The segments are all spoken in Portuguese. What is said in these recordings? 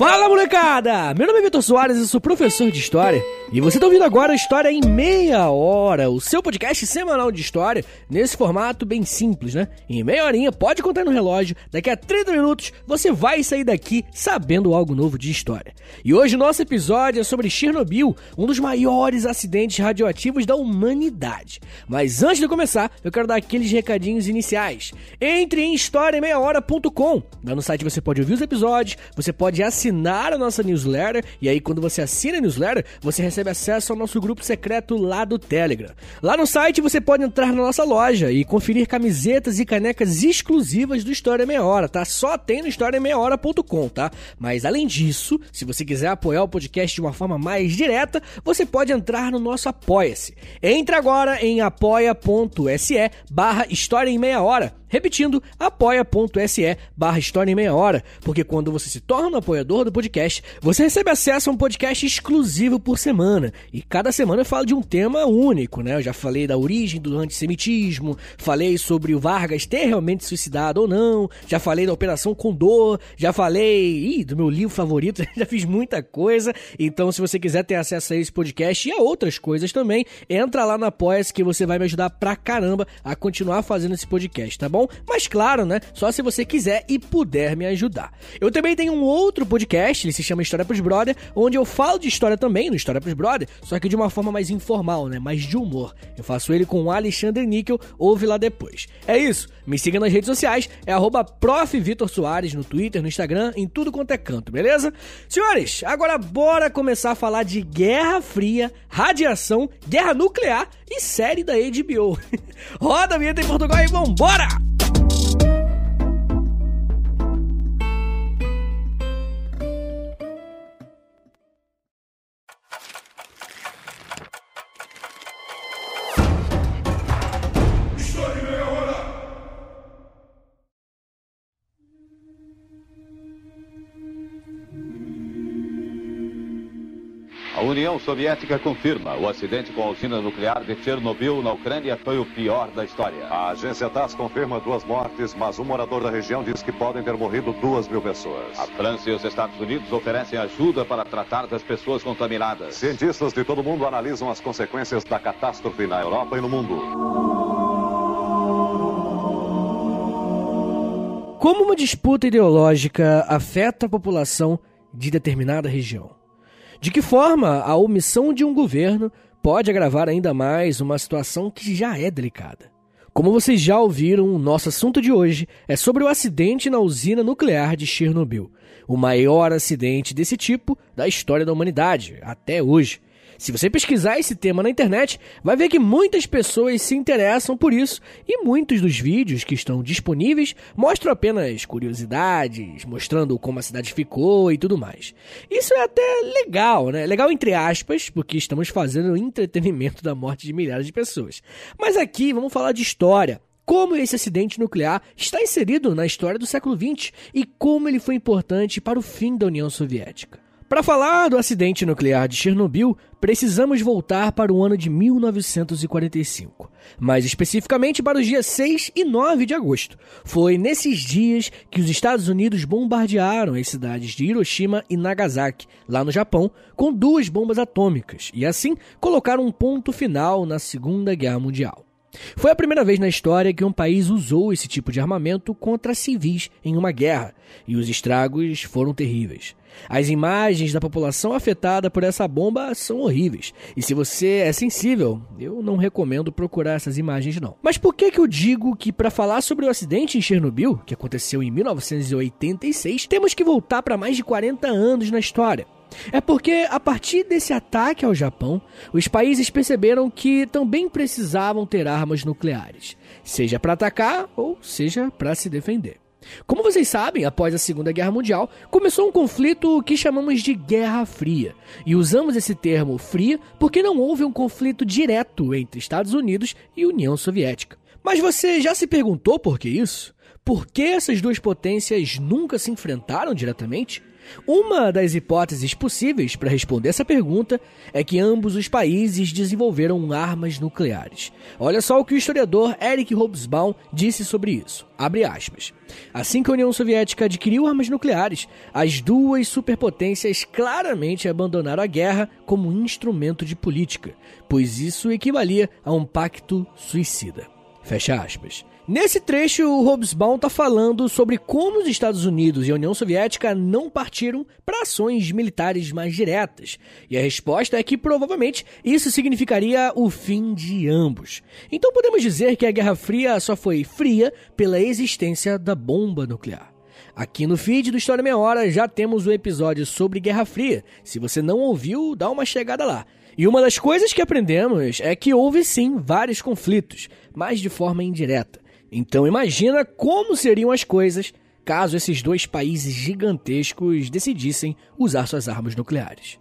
Fala molecada! Meu nome é Vitor Soares e sou professor de História. E você está ouvindo agora História em Meia Hora, o seu podcast semanal de História, nesse formato bem simples, né? Em meia horinha, pode contar no relógio, daqui a 30 minutos você vai sair daqui sabendo algo novo de História. E hoje o nosso episódio é sobre Chernobyl, um dos maiores acidentes radioativos da humanidade. Mas antes de começar, eu quero dar aqueles recadinhos iniciais. Entre em historiaemmeiahora.com. Lá no site você pode ouvir os episódios, você pode assinar assinar a nossa newsletter. E aí, quando você assina a newsletter, você recebe acesso ao nosso grupo secreto lá do Telegram. Lá no site você pode entrar na nossa loja e conferir camisetas e canecas exclusivas do História Meia Hora, tá? Só tem no historiameiahora.com, tá? Mas além disso, se você quiser apoiar o podcast de uma forma mais direta, você pode entrar no nosso Apoia-se. Entre agora em apoia.se barra História em Meia Hora Repetindo, apoia.se barra História em Meia Hora, porque quando você se torna um apoiador do podcast, você recebe acesso a um podcast exclusivo por semana. E cada semana eu falo de um tema único, né? Eu já falei da origem do antissemitismo, falei sobre o Vargas ter realmente suicidado ou não, já falei da Operação Condor, já falei ih, do meu livro favorito, já fiz muita coisa. Então, se você quiser ter acesso a esse podcast e a outras coisas também, entra lá no Apoia-se que você vai me ajudar pra caramba a continuar fazendo esse podcast, tá bom? Bom? Mas claro, né? Só se você quiser e puder me ajudar. Eu também tenho um outro podcast, ele se chama História pros Brother, onde eu falo de história também, no História pros Brother, só que de uma forma mais informal, né? Mais de humor. Eu faço ele com o Alexandre Níquel, ouve lá depois. É isso, me siga nas redes sociais, é arroba no Twitter, no Instagram, em tudo quanto é canto, beleza? Senhores, agora bora começar a falar de Guerra Fria, radiação, guerra nuclear e série da HBO. Roda a vinheta em Portugal e vambora! União Soviética confirma o acidente com a usina nuclear de Chernobyl, na Ucrânia, foi o pior da história. A agência TASS confirma duas mortes, mas um morador da região diz que podem ter morrido duas mil pessoas. A França e os Estados Unidos oferecem ajuda para tratar das pessoas contaminadas. Cientistas de todo mundo analisam as consequências da catástrofe na Europa e no mundo. Como uma disputa ideológica afeta a população de determinada região? De que forma a omissão de um governo pode agravar ainda mais uma situação que já é delicada? Como vocês já ouviram, nosso assunto de hoje é sobre o acidente na usina nuclear de Chernobyl, o maior acidente desse tipo da história da humanidade até hoje. Se você pesquisar esse tema na internet, vai ver que muitas pessoas se interessam por isso e muitos dos vídeos que estão disponíveis mostram apenas curiosidades, mostrando como a cidade ficou e tudo mais. Isso é até legal, né? Legal entre aspas, porque estamos fazendo entretenimento da morte de milhares de pessoas. Mas aqui vamos falar de história como esse acidente nuclear está inserido na história do século XX e como ele foi importante para o fim da União Soviética. Para falar do acidente nuclear de Chernobyl, precisamos voltar para o ano de 1945, mais especificamente para os dias 6 e 9 de agosto. Foi nesses dias que os Estados Unidos bombardearam as cidades de Hiroshima e Nagasaki, lá no Japão, com duas bombas atômicas, e assim colocaram um ponto final na Segunda Guerra Mundial. Foi a primeira vez na história que um país usou esse tipo de armamento contra civis em uma guerra, e os estragos foram terríveis. As imagens da população afetada por essa bomba são horríveis. E se você é sensível, eu não recomendo procurar essas imagens não. Mas por que que eu digo que para falar sobre o acidente em Chernobyl, que aconteceu em 1986, temos que voltar para mais de 40 anos na história? É porque, a partir desse ataque ao Japão, os países perceberam que também precisavam ter armas nucleares, seja para atacar ou seja para se defender. Como vocês sabem, após a Segunda Guerra Mundial, começou um conflito que chamamos de Guerra Fria. E usamos esse termo fria porque não houve um conflito direto entre Estados Unidos e União Soviética. Mas você já se perguntou por que isso? Por que essas duas potências nunca se enfrentaram diretamente? Uma das hipóteses possíveis para responder essa pergunta é que ambos os países desenvolveram armas nucleares. Olha só o que o historiador Eric Hobsbawm disse sobre isso. Abre aspas. Assim que a União Soviética adquiriu armas nucleares, as duas superpotências claramente abandonaram a guerra como instrumento de política, pois isso equivalia a um pacto suicida. Fecha aspas. Nesse trecho, o Hobsbawm está falando sobre como os Estados Unidos e a União Soviética não partiram para ações militares mais diretas. E a resposta é que provavelmente isso significaria o fim de ambos. Então podemos dizer que a Guerra Fria só foi fria pela existência da bomba nuclear. Aqui no feed do História Meia Hora já temos o um episódio sobre Guerra Fria. Se você não ouviu, dá uma chegada lá. E uma das coisas que aprendemos é que houve sim vários conflitos, mas de forma indireta. Então imagina como seriam as coisas caso esses dois países gigantescos decidissem usar suas armas nucleares.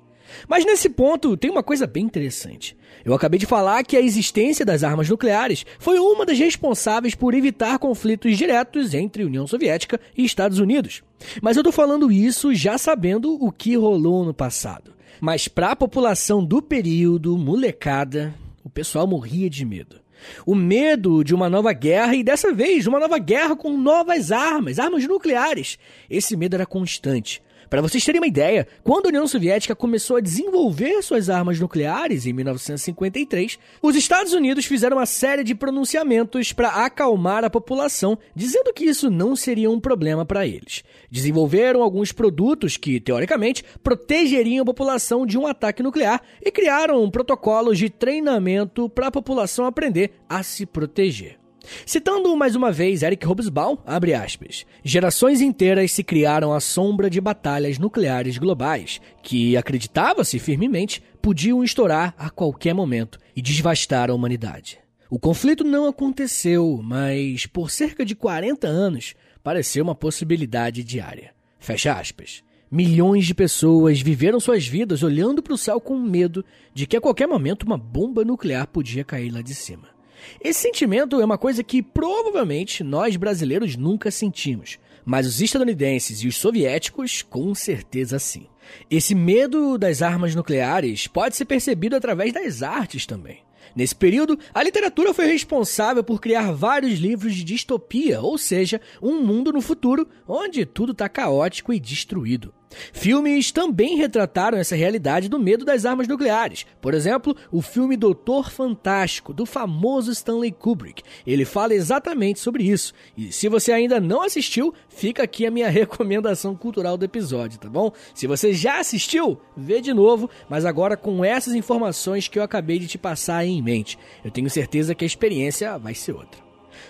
Mas nesse ponto tem uma coisa bem interessante. Eu acabei de falar que a existência das armas nucleares foi uma das responsáveis por evitar conflitos diretos entre União Soviética e Estados Unidos. Mas eu tô falando isso já sabendo o que rolou no passado. Mas para a população do período, molecada, o pessoal morria de medo. O medo de uma nova guerra e dessa vez uma nova guerra com novas armas, armas nucleares. Esse medo era constante. Para vocês terem uma ideia, quando a União Soviética começou a desenvolver suas armas nucleares em 1953, os Estados Unidos fizeram uma série de pronunciamentos para acalmar a população, dizendo que isso não seria um problema para eles. Desenvolveram alguns produtos que, teoricamente, protegeriam a população de um ataque nuclear e criaram protocolos de treinamento para a população aprender a se proteger. Citando mais uma vez Eric Hobsbawm, abre aspas, gerações inteiras se criaram à sombra de batalhas nucleares globais, que, acreditava-se firmemente, podiam estourar a qualquer momento e devastar a humanidade. O conflito não aconteceu, mas por cerca de 40 anos pareceu uma possibilidade diária. Fecha aspas. Milhões de pessoas viveram suas vidas olhando para o céu com medo de que a qualquer momento uma bomba nuclear podia cair lá de cima. Esse sentimento é uma coisa que provavelmente nós brasileiros nunca sentimos, mas os estadunidenses e os soviéticos com certeza sim. Esse medo das armas nucleares pode ser percebido através das artes também. Nesse período, a literatura foi responsável por criar vários livros de distopia, ou seja, um mundo no futuro onde tudo está caótico e destruído. Filmes também retrataram essa realidade do medo das armas nucleares. Por exemplo, o filme Doutor Fantástico, do famoso Stanley Kubrick. Ele fala exatamente sobre isso. E se você ainda não assistiu, fica aqui a minha recomendação cultural do episódio, tá bom? Se você já assistiu, vê de novo, mas agora com essas informações que eu acabei de te passar em mente. Eu tenho certeza que a experiência vai ser outra.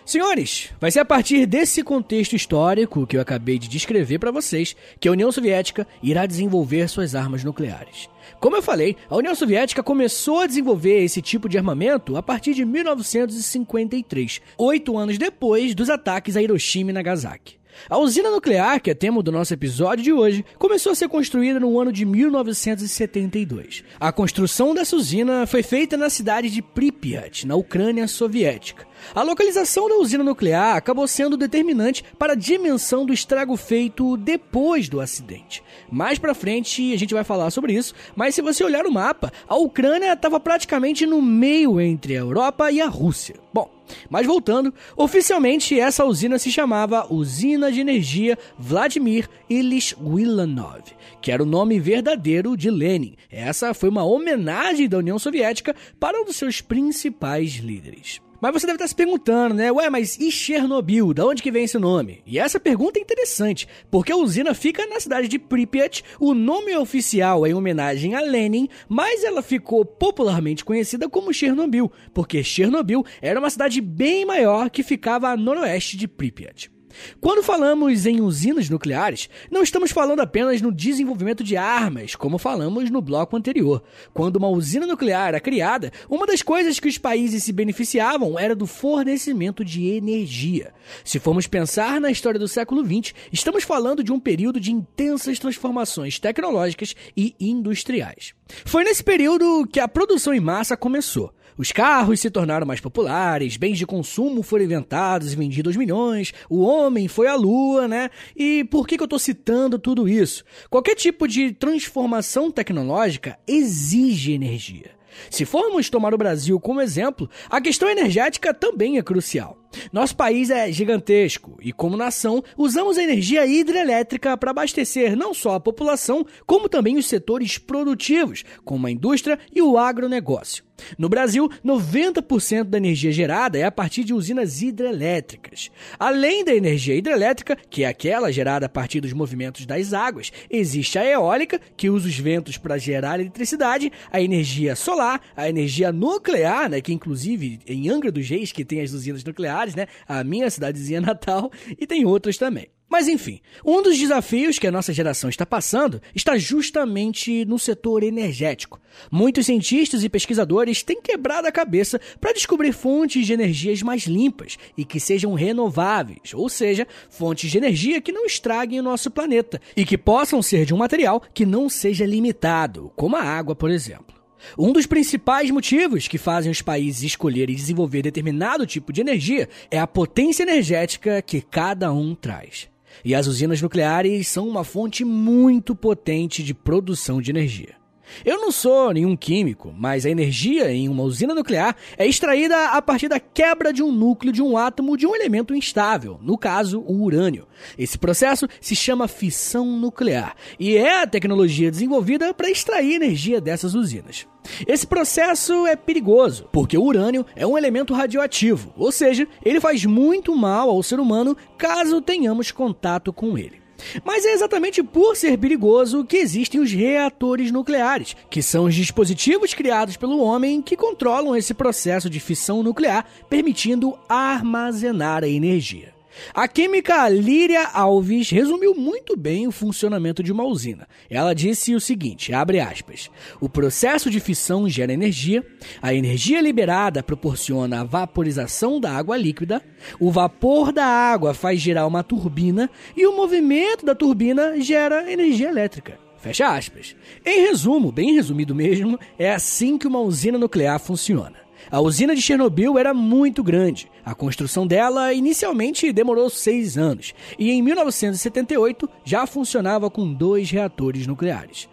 Senhores, vai ser a partir desse contexto histórico que eu acabei de descrever para vocês que a União Soviética irá desenvolver suas armas nucleares. Como eu falei, a União Soviética começou a desenvolver esse tipo de armamento a partir de 1953, oito anos depois dos ataques a Hiroshima e Nagasaki. A usina nuclear, que é tema do nosso episódio de hoje, começou a ser construída no ano de 1972. A construção dessa usina foi feita na cidade de Pripyat, na Ucrânia soviética. A localização da usina nuclear acabou sendo determinante para a dimensão do estrago feito depois do acidente. Mais para frente a gente vai falar sobre isso, mas se você olhar o mapa, a Ucrânia estava praticamente no meio entre a Europa e a Rússia. Bom, mas voltando, oficialmente essa usina se chamava Usina de Energia Vladimir Ilyich Ulanov, que era o nome verdadeiro de Lenin. Essa foi uma homenagem da União Soviética para um dos seus principais líderes. Mas você deve estar se perguntando, né? Ué, mas e Chernobyl? Da onde que vem esse nome? E essa pergunta é interessante, porque a usina fica na cidade de Pripyat, o nome oficial é em homenagem a Lenin, mas ela ficou popularmente conhecida como Chernobyl, porque Chernobyl era uma cidade bem maior que ficava a noroeste de Pripyat. Quando falamos em usinas nucleares, não estamos falando apenas no desenvolvimento de armas, como falamos no bloco anterior. Quando uma usina nuclear era criada, uma das coisas que os países se beneficiavam era do fornecimento de energia. Se formos pensar na história do século XX, estamos falando de um período de intensas transformações tecnológicas e industriais. Foi nesse período que a produção em massa começou. Os carros se tornaram mais populares, bens de consumo foram inventados e vendidos milhões, o homem foi à lua, né? E por que, que eu estou citando tudo isso? Qualquer tipo de transformação tecnológica exige energia. Se formos tomar o Brasil como exemplo, a questão energética também é crucial. Nosso país é gigantesco e, como nação, usamos a energia hidrelétrica para abastecer não só a população, como também os setores produtivos, como a indústria e o agronegócio. No Brasil, 90% da energia gerada é a partir de usinas hidrelétricas. Além da energia hidrelétrica, que é aquela gerada a partir dos movimentos das águas, existe a eólica, que usa os ventos para gerar eletricidade, a energia solar, a energia nuclear, né, que inclusive em Angra dos Reis, que tem as usinas nucleares, né, a minha cidadezinha natal, e tem outras também. Mas enfim, um dos desafios que a nossa geração está passando está justamente no setor energético. Muitos cientistas e pesquisadores têm quebrado a cabeça para descobrir fontes de energias mais limpas e que sejam renováveis, ou seja, fontes de energia que não estraguem o nosso planeta e que possam ser de um material que não seja limitado, como a água, por exemplo. Um dos principais motivos que fazem os países escolherem desenvolver determinado tipo de energia é a potência energética que cada um traz. E as usinas nucleares são uma fonte muito potente de produção de energia. Eu não sou nenhum químico, mas a energia em uma usina nuclear é extraída a partir da quebra de um núcleo de um átomo de um elemento instável, no caso, o urânio. Esse processo se chama fissão nuclear e é a tecnologia desenvolvida para extrair energia dessas usinas. Esse processo é perigoso, porque o urânio é um elemento radioativo, ou seja, ele faz muito mal ao ser humano caso tenhamos contato com ele. Mas é exatamente por ser perigoso que existem os reatores nucleares, que são os dispositivos criados pelo homem que controlam esse processo de fissão nuclear, permitindo armazenar a energia. A química Líria Alves resumiu muito bem o funcionamento de uma usina. Ela disse o seguinte, abre aspas, o processo de fissão gera energia, a energia liberada proporciona a vaporização da água líquida, o vapor da água faz girar uma turbina e o movimento da turbina gera energia elétrica. Fecha aspas. Em resumo, bem resumido mesmo, é assim que uma usina nuclear funciona. A usina de Chernobyl era muito grande. A construção dela inicialmente demorou seis anos e em 1978 já funcionava com dois reatores nucleares.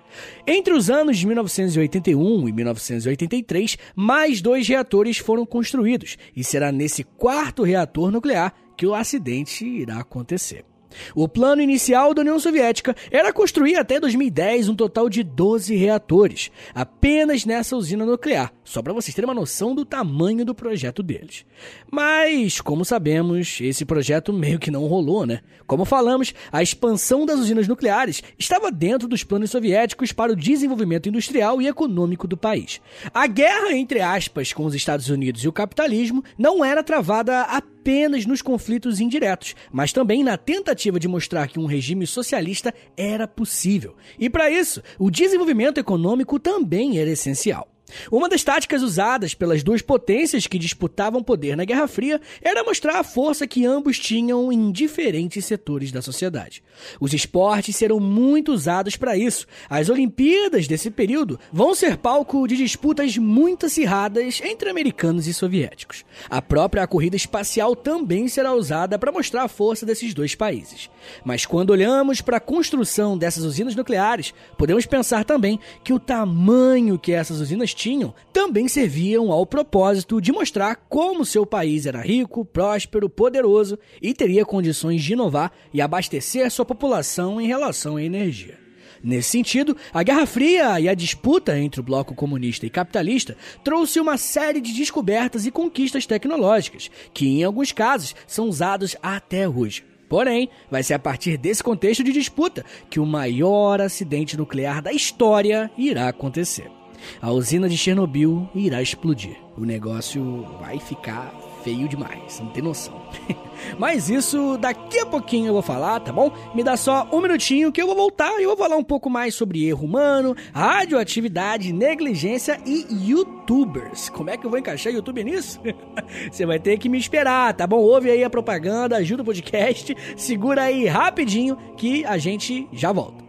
Entre os anos de 1981 e 1983, mais dois reatores foram construídos e será nesse quarto reator nuclear que o acidente irá acontecer. O plano inicial da União Soviética era construir até 2010 um total de 12 reatores, apenas nessa usina nuclear, só para vocês terem uma noção do tamanho do projeto deles. Mas, como sabemos, esse projeto meio que não rolou, né? Como falamos, a expansão das usinas nucleares estava dentro dos planos soviéticos para o desenvolvimento industrial e econômico do país. A guerra, entre aspas, com os Estados Unidos e o capitalismo não era travada apenas nos conflitos indiretos, mas também na tentativa de mostrar que um regime socialista era possível. E para isso, o desenvolvimento econômico também era essencial. Uma das táticas usadas pelas duas potências que disputavam poder na Guerra Fria era mostrar a força que ambos tinham em diferentes setores da sociedade. Os esportes serão muito usados para isso. As Olimpíadas desse período vão ser palco de disputas muito acirradas entre americanos e soviéticos. A própria corrida espacial também será usada para mostrar a força desses dois países. Mas quando olhamos para a construção dessas usinas nucleares, podemos pensar também que o tamanho que essas usinas também serviam ao propósito de mostrar como seu país era rico, próspero, poderoso e teria condições de inovar e abastecer sua população em relação à energia. Nesse sentido, a Guerra Fria e a disputa entre o bloco comunista e capitalista trouxe uma série de descobertas e conquistas tecnológicas, que em alguns casos são usados até hoje. Porém, vai ser a partir desse contexto de disputa que o maior acidente nuclear da história irá acontecer. A usina de Chernobyl irá explodir. O negócio vai ficar feio demais, não tem noção. Mas isso daqui a pouquinho eu vou falar, tá bom? Me dá só um minutinho que eu vou voltar e eu vou falar um pouco mais sobre erro humano, radioatividade, negligência e youtubers. Como é que eu vou encaixar YouTube nisso? Você vai ter que me esperar, tá bom? Ouve aí a propaganda, ajuda o podcast, segura aí rapidinho que a gente já volta.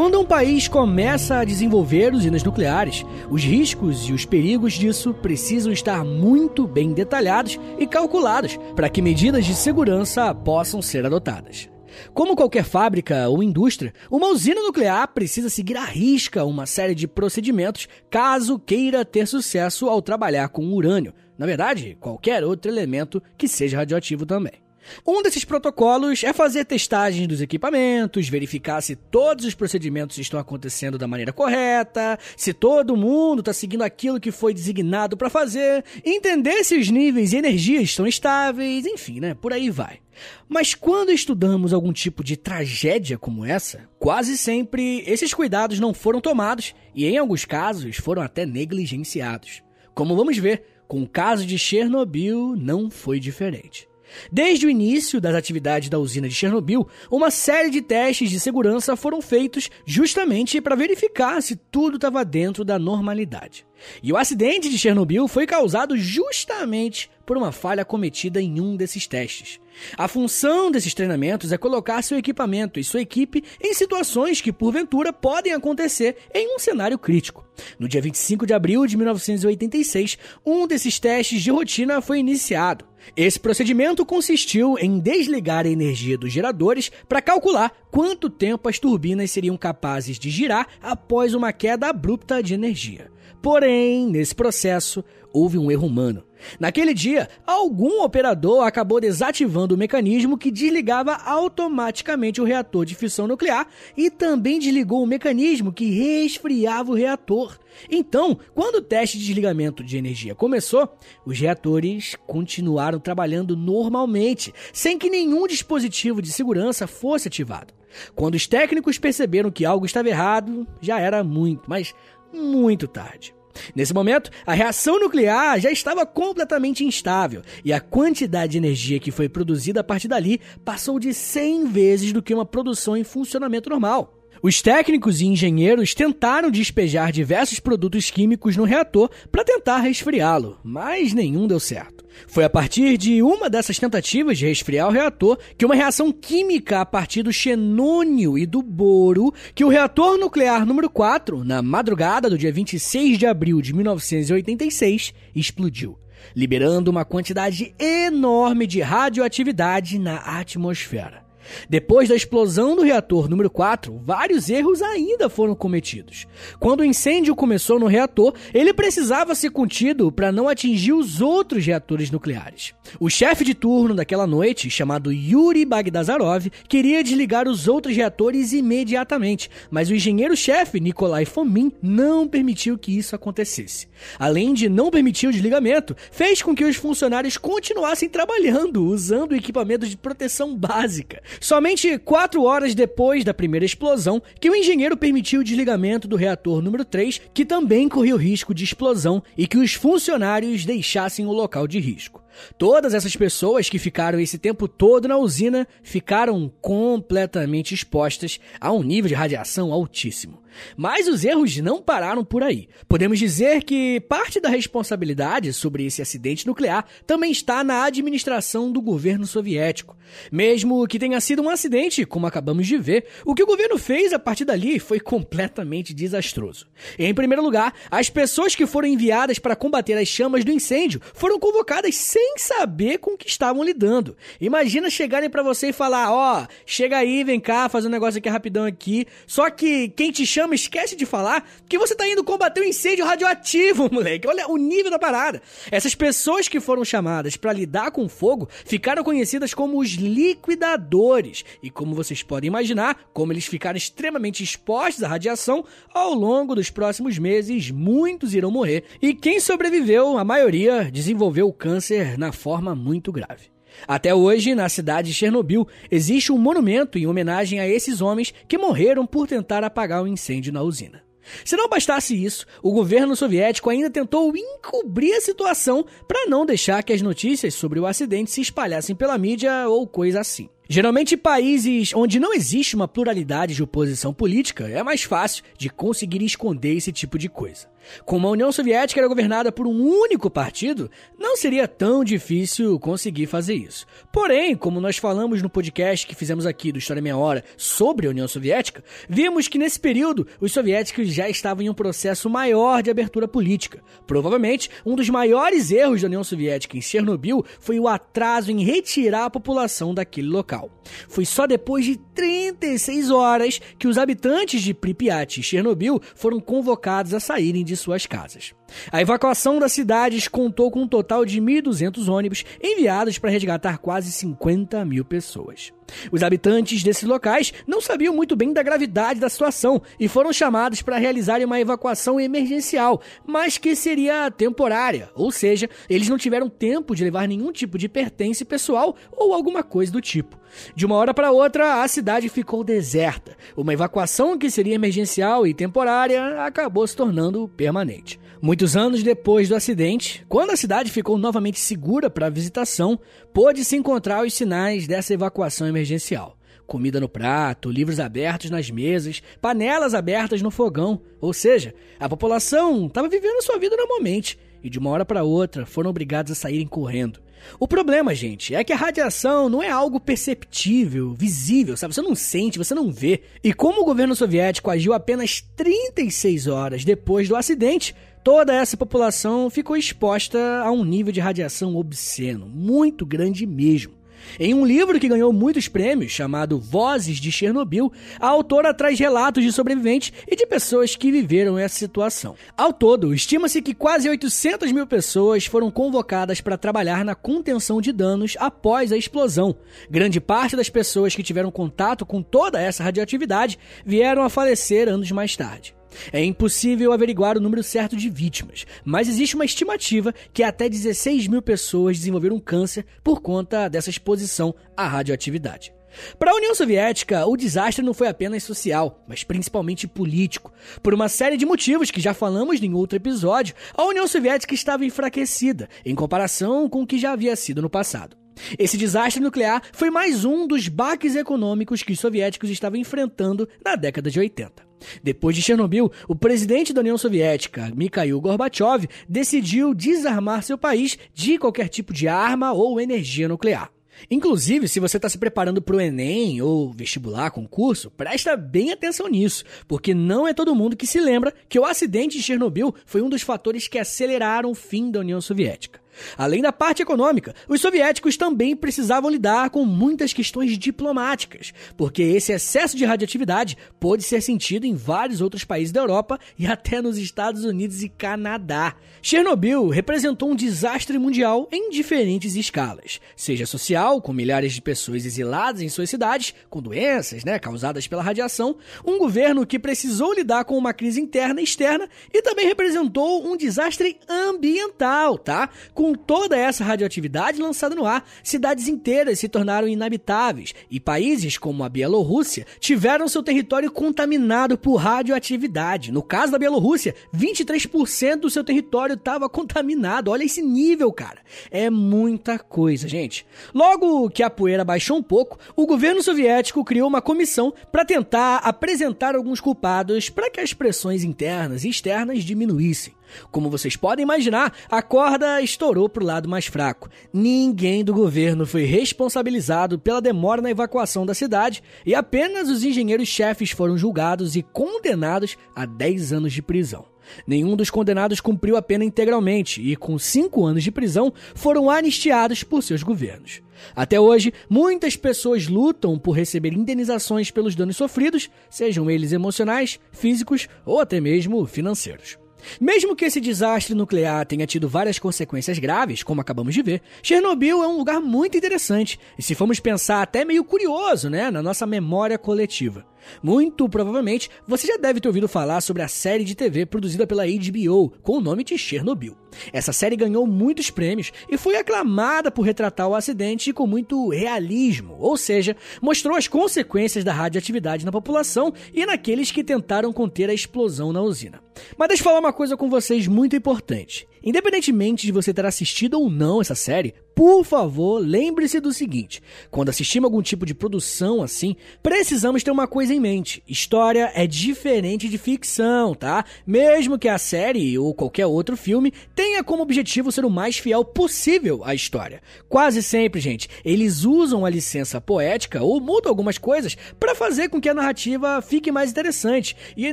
Quando um país começa a desenvolver usinas nucleares, os riscos e os perigos disso precisam estar muito bem detalhados e calculados para que medidas de segurança possam ser adotadas. Como qualquer fábrica ou indústria, uma usina nuclear precisa seguir à risca uma série de procedimentos caso queira ter sucesso ao trabalhar com urânio. Na verdade, qualquer outro elemento que seja radioativo também. Um desses protocolos é fazer testagens dos equipamentos, verificar se todos os procedimentos estão acontecendo da maneira correta, se todo mundo está seguindo aquilo que foi designado para fazer, entender se os níveis de energia estão estáveis, enfim, né? Por aí vai. Mas quando estudamos algum tipo de tragédia como essa, quase sempre esses cuidados não foram tomados e, em alguns casos, foram até negligenciados. Como vamos ver, com o caso de Chernobyl não foi diferente. Desde o início das atividades da usina de Chernobyl, uma série de testes de segurança foram feitos justamente para verificar se tudo estava dentro da normalidade. E o acidente de Chernobyl foi causado justamente por uma falha cometida em um desses testes. A função desses treinamentos é colocar seu equipamento e sua equipe em situações que, porventura, podem acontecer em um cenário crítico. No dia 25 de abril de 1986, um desses testes de rotina foi iniciado. Esse procedimento consistiu em desligar a energia dos geradores para calcular quanto tempo as turbinas seriam capazes de girar após uma queda abrupta de energia. Porém, nesse processo, houve um erro humano. Naquele dia, algum operador acabou desativando o mecanismo que desligava automaticamente o reator de fissão nuclear e também desligou o mecanismo que resfriava o reator. Então, quando o teste de desligamento de energia começou, os reatores continuaram trabalhando normalmente, sem que nenhum dispositivo de segurança fosse ativado. Quando os técnicos perceberam que algo estava errado, já era muito, mas muito tarde. Nesse momento, a reação nuclear já estava completamente instável e a quantidade de energia que foi produzida a partir dali passou de 100 vezes do que uma produção em funcionamento normal. Os técnicos e engenheiros tentaram despejar diversos produtos químicos no reator para tentar resfriá-lo, mas nenhum deu certo. Foi a partir de uma dessas tentativas de resfriar o reator que uma reação química a partir do xenônio e do boro que o reator nuclear número 4, na madrugada do dia 26 de abril de 1986, explodiu, liberando uma quantidade enorme de radioatividade na atmosfera. Depois da explosão do reator número 4, vários erros ainda foram cometidos. Quando o incêndio começou no reator, ele precisava ser contido para não atingir os outros reatores nucleares. O chefe de turno daquela noite, chamado Yuri Bagdazarov, queria desligar os outros reatores imediatamente, mas o engenheiro-chefe Nikolai Fomin não permitiu que isso acontecesse. Além de não permitir o desligamento, fez com que os funcionários continuassem trabalhando usando equipamentos de proteção básica. Somente quatro horas depois da primeira explosão, que o engenheiro permitiu o desligamento do reator número 3, que também corria o risco de explosão e que os funcionários deixassem o local de risco. Todas essas pessoas que ficaram esse tempo todo na usina ficaram completamente expostas a um nível de radiação altíssimo. Mas os erros não pararam por aí. Podemos dizer que parte da responsabilidade sobre esse acidente nuclear também está na administração do governo soviético. Mesmo que tenha sido um acidente, como acabamos de ver, o que o governo fez a partir dali foi completamente desastroso. Em primeiro lugar, as pessoas que foram enviadas para combater as chamas do incêndio foram convocadas sem saber com que estavam lidando. Imagina chegarem para você e falar: "Ó, oh, chega aí, vem cá, faz um negócio aqui rapidão aqui". Só que quem te chama esquece de falar que você tá indo combater um incêndio radioativo, moleque. Olha o nível da parada. Essas pessoas que foram chamadas para lidar com fogo ficaram conhecidas como os liquidadores. E como vocês podem imaginar, como eles ficaram extremamente expostos à radiação, ao longo dos próximos meses, muitos irão morrer. E quem sobreviveu, a maioria, desenvolveu o câncer na forma muito grave. Até hoje, na cidade de Chernobyl, existe um monumento em homenagem a esses homens que morreram por tentar apagar o um incêndio na usina. Se não bastasse isso, o governo soviético ainda tentou encobrir a situação para não deixar que as notícias sobre o acidente se espalhassem pela mídia ou coisa assim. Geralmente, países onde não existe uma pluralidade de oposição política, é mais fácil de conseguir esconder esse tipo de coisa. Como a União Soviética era governada por um único partido, não seria tão difícil conseguir fazer isso. Porém, como nós falamos no podcast que fizemos aqui do História Meia Hora sobre a União Soviética, vimos que nesse período os soviéticos já estavam em um processo maior de abertura política. Provavelmente, um dos maiores erros da União Soviética em Chernobyl foi o atraso em retirar a população daquele local. Foi só depois de 36 horas que os habitantes de Pripyat e Chernobyl foram convocados a saírem de suas casas. A evacuação das cidades contou com um total de 1.200 ônibus enviados para resgatar quase 50 mil pessoas. Os habitantes desses locais não sabiam muito bem da gravidade da situação e foram chamados para realizarem uma evacuação emergencial, mas que seria temporária, ou seja, eles não tiveram tempo de levar nenhum tipo de pertence pessoal ou alguma coisa do tipo. De uma hora para outra, a cidade ficou deserta. Uma evacuação que seria emergencial e temporária acabou se tornando permanente. Muitos anos depois do acidente, quando a cidade ficou novamente segura para a visitação, pôde-se encontrar os sinais dessa evacuação emergencial. Comida no prato, livros abertos nas mesas, panelas abertas no fogão. Ou seja, a população estava vivendo sua vida normalmente e de uma hora para outra foram obrigados a saírem correndo. O problema, gente, é que a radiação não é algo perceptível, visível, sabe? Você não sente, você não vê. E como o governo soviético agiu apenas 36 horas depois do acidente, toda essa população ficou exposta a um nível de radiação obsceno, muito grande mesmo. Em um livro que ganhou muitos prêmios, chamado Vozes de Chernobyl, a autora traz relatos de sobreviventes e de pessoas que viveram essa situação. Ao todo, estima-se que quase 800 mil pessoas foram convocadas para trabalhar na contenção de danos após a explosão. Grande parte das pessoas que tiveram contato com toda essa radioatividade vieram a falecer anos mais tarde. É impossível averiguar o número certo de vítimas, mas existe uma estimativa que até 16 mil pessoas desenvolveram câncer por conta dessa exposição à radioatividade. Para a União Soviética, o desastre não foi apenas social, mas principalmente político. Por uma série de motivos que já falamos em outro episódio, a União Soviética estava enfraquecida em comparação com o que já havia sido no passado. Esse desastre nuclear foi mais um dos baques econômicos que os soviéticos estavam enfrentando na década de 80. Depois de Chernobyl, o presidente da União Soviética, Mikhail Gorbachev, decidiu desarmar seu país de qualquer tipo de arma ou energia nuclear. Inclusive, se você está se preparando para o Enem ou vestibular, concurso, presta bem atenção nisso, porque não é todo mundo que se lembra que o acidente de Chernobyl foi um dos fatores que aceleraram o fim da União Soviética. Além da parte econômica, os soviéticos também precisavam lidar com muitas questões diplomáticas, porque esse excesso de radioatividade pôde ser sentido em vários outros países da Europa e até nos Estados Unidos e Canadá. Chernobyl representou um desastre mundial em diferentes escalas, seja social, com milhares de pessoas exiladas em suas cidades, com doenças né, causadas pela radiação, um governo que precisou lidar com uma crise interna e externa e também representou um desastre ambiental, tá? Com toda essa radioatividade lançada no ar, cidades inteiras se tornaram inabitáveis e países como a Bielorrússia tiveram seu território contaminado por radioatividade. No caso da Bielorrússia, 23% do seu território estava contaminado. Olha esse nível, cara. É muita coisa, gente. Logo que a poeira baixou um pouco, o governo soviético criou uma comissão para tentar apresentar alguns culpados para que as pressões internas e externas diminuíssem. Como vocês podem imaginar, a corda estourou para o lado mais fraco. Ninguém do governo foi responsabilizado pela demora na evacuação da cidade e apenas os engenheiros-chefes foram julgados e condenados a 10 anos de prisão. Nenhum dos condenados cumpriu a pena integralmente e, com cinco anos de prisão, foram anistiados por seus governos. Até hoje, muitas pessoas lutam por receber indenizações pelos danos sofridos, sejam eles emocionais, físicos ou até mesmo financeiros. Mesmo que esse desastre nuclear tenha tido várias consequências graves, como acabamos de ver, Chernobyl é um lugar muito interessante e, se formos pensar, até meio curioso, né, na nossa memória coletiva. Muito provavelmente você já deve ter ouvido falar sobre a série de TV produzida pela HBO com o nome de Chernobyl. Essa série ganhou muitos prêmios e foi aclamada por retratar o acidente com muito realismo, ou seja, mostrou as consequências da radioatividade na população e naqueles que tentaram conter a explosão na usina. Mas deixa eu falar uma coisa com vocês muito importante. Independentemente de você ter assistido ou não essa série, por favor, lembre-se do seguinte: quando assistimos algum tipo de produção assim, precisamos ter uma coisa em mente. História é diferente de ficção, tá? Mesmo que a série ou qualquer outro filme tenha como objetivo ser o mais fiel possível à história. Quase sempre, gente, eles usam a licença poética ou mudam algumas coisas para fazer com que a narrativa fique mais interessante. E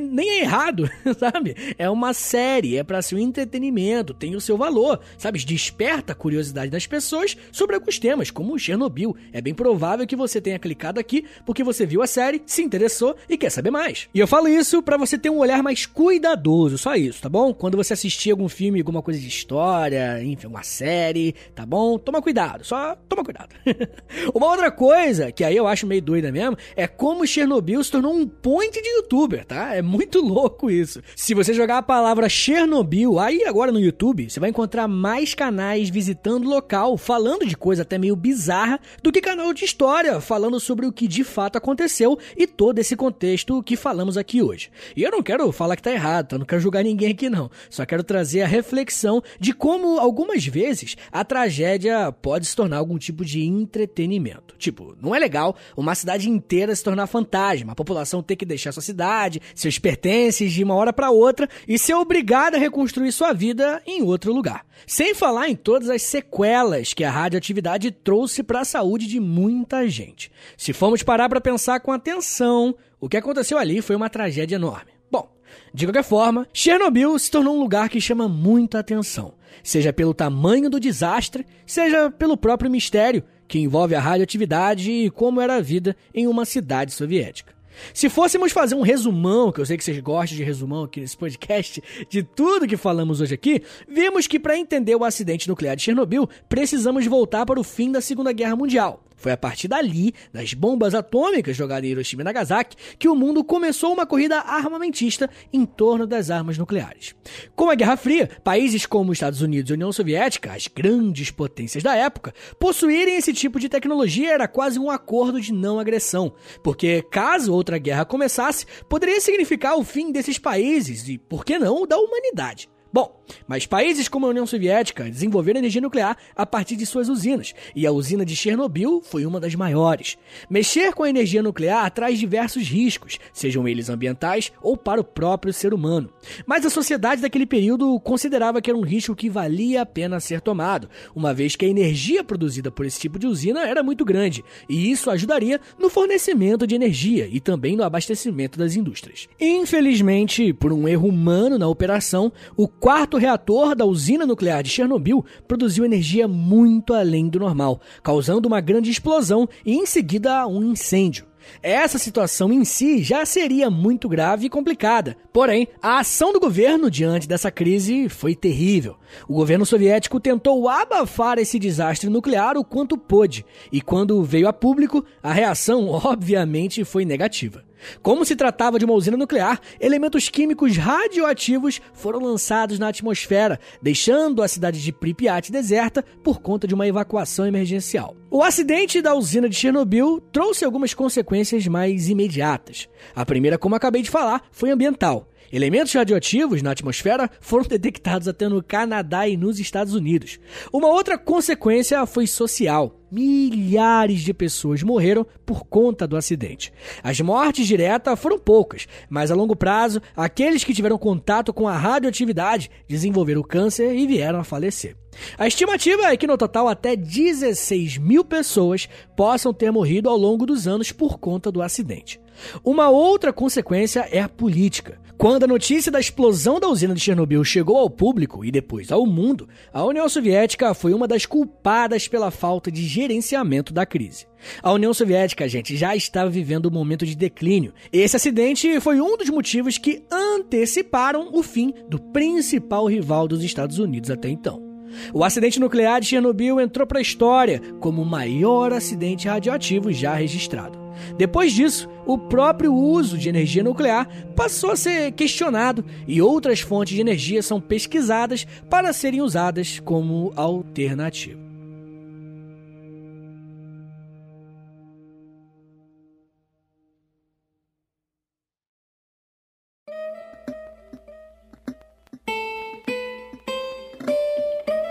nem é errado, sabe? É uma série, é para ser um entretenimento, tem o seu valor, sabe? Desperta a curiosidade das pessoas sobre alguns temas, como Chernobyl. É bem provável que você tenha clicado aqui porque você viu a série, se interessou e quer saber mais. E eu falo isso para você ter um olhar mais cuidadoso, só isso, tá bom? Quando você assistir algum filme, alguma coisa de história, enfim, uma série, tá bom? Toma cuidado, só toma cuidado. uma outra coisa, que aí eu acho meio doida mesmo, é como Chernobyl se tornou um point de youtuber, tá? É muito louco isso. Se você jogar a palavra Chernobyl aí agora no YouTube, você vai encontrar mais canais visitando local falando de coisa até meio bizarra do que canal de história falando sobre o que de fato aconteceu e todo esse contexto que falamos aqui hoje. E eu não quero falar que tá errado, tá? Não quero julgar ninguém aqui não. Só quero trazer a reflexão de como algumas vezes a tragédia pode se tornar algum tipo de entretenimento. Tipo, não é legal uma cidade inteira se tornar fantasma, a população ter que deixar sua cidade, seus pertences de uma hora para outra e ser obrigada a reconstruir sua vida em outro lugar. Sem falar em todas as sequelas que a radioatividade trouxe para a saúde de muita gente. Se formos parar para pensar com atenção, o que aconteceu ali foi uma tragédia enorme. Bom, de qualquer forma, Chernobyl se tornou um lugar que chama muita atenção, seja pelo tamanho do desastre, seja pelo próprio mistério que envolve a radioatividade e como era a vida em uma cidade soviética. Se fôssemos fazer um resumão, que eu sei que vocês gostam de resumão aqui nesse podcast, de tudo que falamos hoje aqui, vimos que para entender o acidente nuclear de Chernobyl, precisamos voltar para o fim da Segunda Guerra Mundial. Foi a partir dali, das bombas atômicas jogadas em Hiroshima e Nagasaki, que o mundo começou uma corrida armamentista em torno das armas nucleares. Com a Guerra Fria, países como Estados Unidos e União Soviética, as grandes potências da época, possuírem esse tipo de tecnologia era quase um acordo de não agressão, porque caso outra guerra começasse, poderia significar o fim desses países e, por que não, da humanidade. Bom, mas países como a União Soviética desenvolveram energia nuclear a partir de suas usinas, e a usina de Chernobyl foi uma das maiores. Mexer com a energia nuclear traz diversos riscos, sejam eles ambientais ou para o próprio ser humano. Mas a sociedade daquele período considerava que era um risco que valia a pena ser tomado, uma vez que a energia produzida por esse tipo de usina era muito grande, e isso ajudaria no fornecimento de energia e também no abastecimento das indústrias. Infelizmente, por um erro humano na operação, o quarto reator da usina nuclear de Chernobyl produziu energia muito além do normal, causando uma grande explosão e em seguida um incêndio. Essa situação em si já seria muito grave e complicada. Porém, a ação do governo diante dessa crise foi terrível. O governo soviético tentou abafar esse desastre nuclear o quanto pôde, e quando veio a público, a reação obviamente foi negativa. Como se tratava de uma usina nuclear, elementos químicos radioativos foram lançados na atmosfera, deixando a cidade de Pripyat deserta por conta de uma evacuação emergencial. O acidente da usina de Chernobyl trouxe algumas consequências mais imediatas. A primeira, como acabei de falar, foi ambiental. Elementos radioativos na atmosfera foram detectados até no Canadá e nos Estados Unidos. Uma outra consequência foi social. Milhares de pessoas morreram por conta do acidente. As mortes diretas foram poucas, mas a longo prazo, aqueles que tiveram contato com a radioatividade desenvolveram câncer e vieram a falecer. A estimativa é que no total até 16 mil pessoas possam ter morrido ao longo dos anos por conta do acidente. Uma outra consequência é a política. Quando a notícia da explosão da usina de Chernobyl chegou ao público e depois ao mundo, a União Soviética foi uma das culpadas pela falta de gerenciamento da crise. A União Soviética, gente, já estava vivendo um momento de declínio. Esse acidente foi um dos motivos que anteciparam o fim do principal rival dos Estados Unidos até então. O acidente nuclear de Chernobyl entrou para a história como o maior acidente radioativo já registrado. Depois disso, o próprio uso de energia nuclear passou a ser questionado e outras fontes de energia são pesquisadas para serem usadas como alternativa.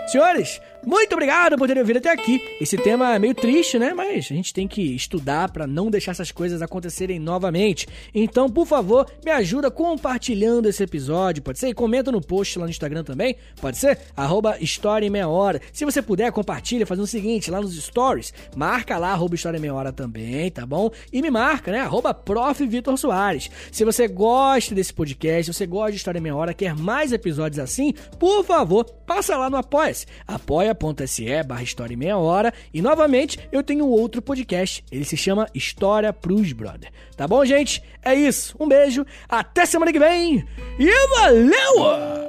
Senhores, Muito obrigado por terem ouvido até aqui. Esse tema é meio triste, né? Mas a gente tem que estudar para não deixar essas coisas acontecerem novamente. Então, por favor, me ajuda compartilhando esse episódio, pode ser? E comenta no post lá no Instagram também, pode ser? Arroba História em Meia Hora. Se você puder, compartilha fazendo o seguinte, lá nos stories, marca lá, arroba História em Meia Hora também, tá bom? E me marca, né? Arroba Prof. Vitor Soares. Se você gosta desse podcast, se você gosta de História em Meia Hora, quer mais episódios assim, por favor, passa lá no Apoia-se. apoia.se barra História Meia Hora. E novamente, eu tenho outro podcast. Ele se chama História pros Brother. Tá bom, gente? É isso. Um beijo. Até semana que vem. E valeu!